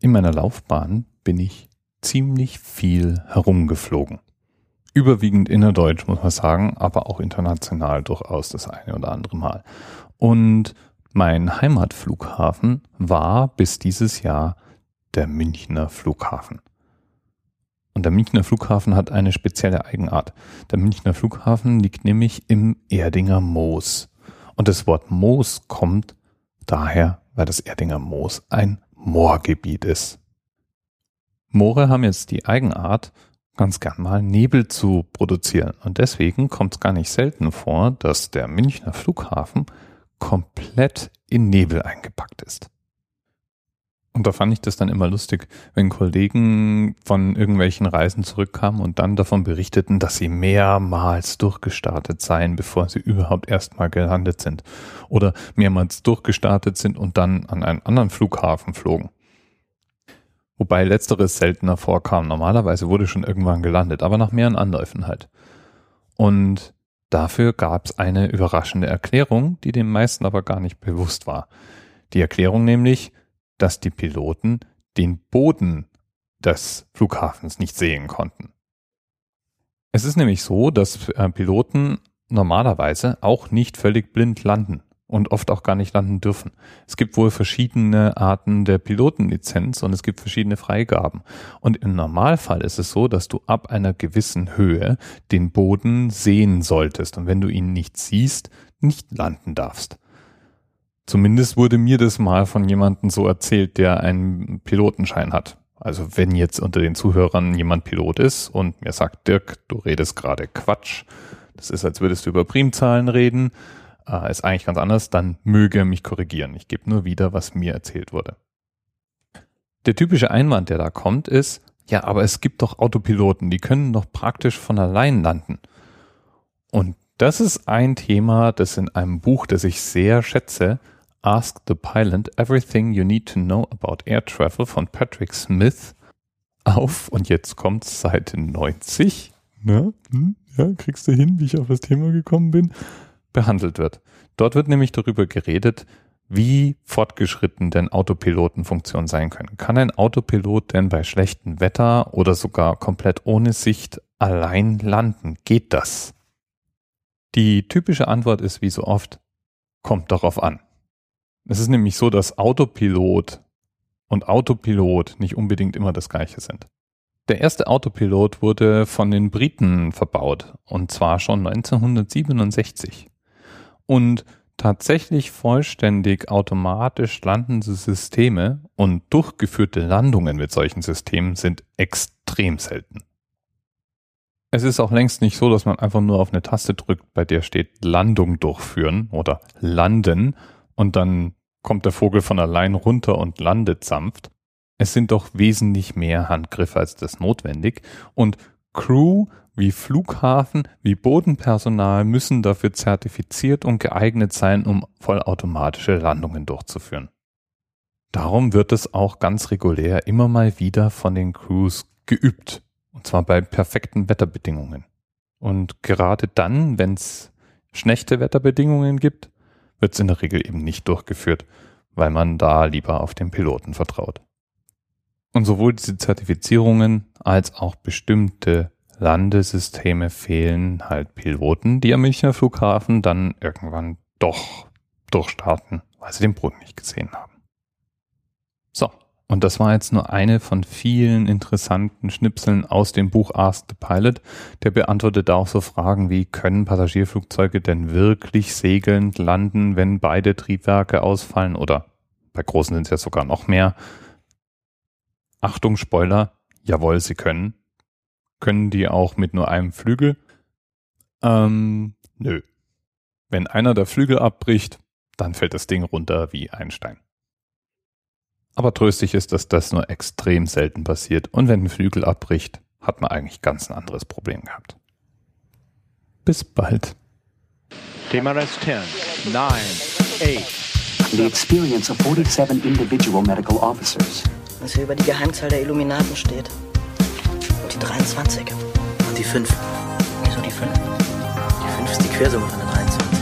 In meiner Laufbahn bin ich ziemlich viel herumgeflogen. Überwiegend innerdeutsch, muss man sagen, aber auch international durchaus das eine oder andere Mal. Und mein Heimatflughafen war bis dieses Jahr der Münchner Flughafen. Und der Münchner Flughafen hat eine spezielle Eigenart. Der Münchner Flughafen liegt nämlich im Erdinger Moos. Und das Wort Moos kommt daher, weil das Erdinger Moos ein Moorgebiet ist. Moore haben jetzt die Eigenart, ganz gern mal Nebel zu produzieren. Und deswegen kommt es gar nicht selten vor, dass der Münchner Flughafen komplett in Nebel eingepackt ist. Und da fand ich das dann immer lustig, wenn Kollegen von irgendwelchen Reisen zurückkamen und dann davon berichteten, dass sie mehrmals durchgestartet seien, bevor sie überhaupt erstmal gelandet sind. Oder mehrmals durchgestartet sind und dann an einen anderen Flughafen flogen. Wobei letzteres seltener vorkam. Normalerweise wurde schon irgendwann gelandet, aber nach mehreren Anläufen halt. Und dafür gab es eine überraschende Erklärung, die den meisten aber gar nicht bewusst war. Die Erklärung nämlich, dass die Piloten den Boden des Flughafens nicht sehen konnten. Es ist nämlich so, dass äh, Piloten normalerweise auch nicht völlig blind landen und oft auch gar nicht landen dürfen. Es gibt wohl verschiedene Arten der Pilotenlizenz und es gibt verschiedene Freigaben. Und im Normalfall ist es so, dass du ab einer gewissen Höhe den Boden sehen solltest und wenn du ihn nicht siehst, nicht landen darfst. Zumindest wurde mir das mal von jemandem so erzählt, der einen Pilotenschein hat. Also wenn jetzt unter den Zuhörern jemand Pilot ist und mir sagt, Dirk, du redest gerade Quatsch, das ist, als würdest du über Primzahlen reden, äh, ist eigentlich ganz anders, dann möge er mich korrigieren. Ich gebe nur wieder, was mir erzählt wurde. Der typische Einwand, der da kommt, ist, ja, aber es gibt doch Autopiloten, die können doch praktisch von allein landen. Und das ist ein Thema, das in einem Buch, das ich sehr schätze, Ask the Pilot Everything You Need to Know About Air Travel von Patrick Smith auf, und jetzt kommt Seite 90, ne? Hm? Ja, kriegst du hin, wie ich auf das Thema gekommen bin, behandelt wird. Dort wird nämlich darüber geredet, wie fortgeschritten denn Autopilotenfunktionen sein können. Kann ein Autopilot denn bei schlechtem Wetter oder sogar komplett ohne Sicht allein landen? Geht das? Die typische Antwort ist wie so oft, kommt darauf an. Es ist nämlich so, dass Autopilot und Autopilot nicht unbedingt immer das gleiche sind. Der erste Autopilot wurde von den Briten verbaut und zwar schon 1967. Und tatsächlich vollständig automatisch landende Systeme und durchgeführte Landungen mit solchen Systemen sind extrem selten. Es ist auch längst nicht so, dass man einfach nur auf eine Taste drückt, bei der steht Landung durchführen oder landen und dann kommt der Vogel von allein runter und landet sanft. Es sind doch wesentlich mehr Handgriffe als das notwendig und Crew wie Flughafen wie Bodenpersonal müssen dafür zertifiziert und geeignet sein, um vollautomatische Landungen durchzuführen. Darum wird es auch ganz regulär immer mal wieder von den Crews geübt, und zwar bei perfekten Wetterbedingungen. Und gerade dann, wenn es schlechte Wetterbedingungen gibt, wird es in der Regel eben nicht durchgeführt, weil man da lieber auf den Piloten vertraut. Und sowohl diese Zertifizierungen als auch bestimmte Landesysteme fehlen halt Piloten, die am Münchner Flughafen dann irgendwann doch durchstarten, weil sie den Boden nicht gesehen haben. Und das war jetzt nur eine von vielen interessanten Schnipseln aus dem Buch Ask the Pilot. Der beantwortet auch so Fragen wie, können Passagierflugzeuge denn wirklich segelnd landen, wenn beide Triebwerke ausfallen? Oder bei großen sind es ja sogar noch mehr. Achtung, Spoiler, jawohl, sie können. Können die auch mit nur einem Flügel? Ähm, nö. Wenn einer der Flügel abbricht, dann fällt das Ding runter wie ein Stein. Aber tröstlich ist, dass das nur extrem selten passiert und wenn ein Flügel abbricht, hat man eigentlich ganz ein anderes Problem gehabt. Bis bald. TMRS 10, 9, 8. The experience of 47 individual medical officers. Was hier über die Geheimzahl der Illuminaten steht. Und die 23. Und die 5. Wieso die 5? Die 5 ist die Quersumme von der 23.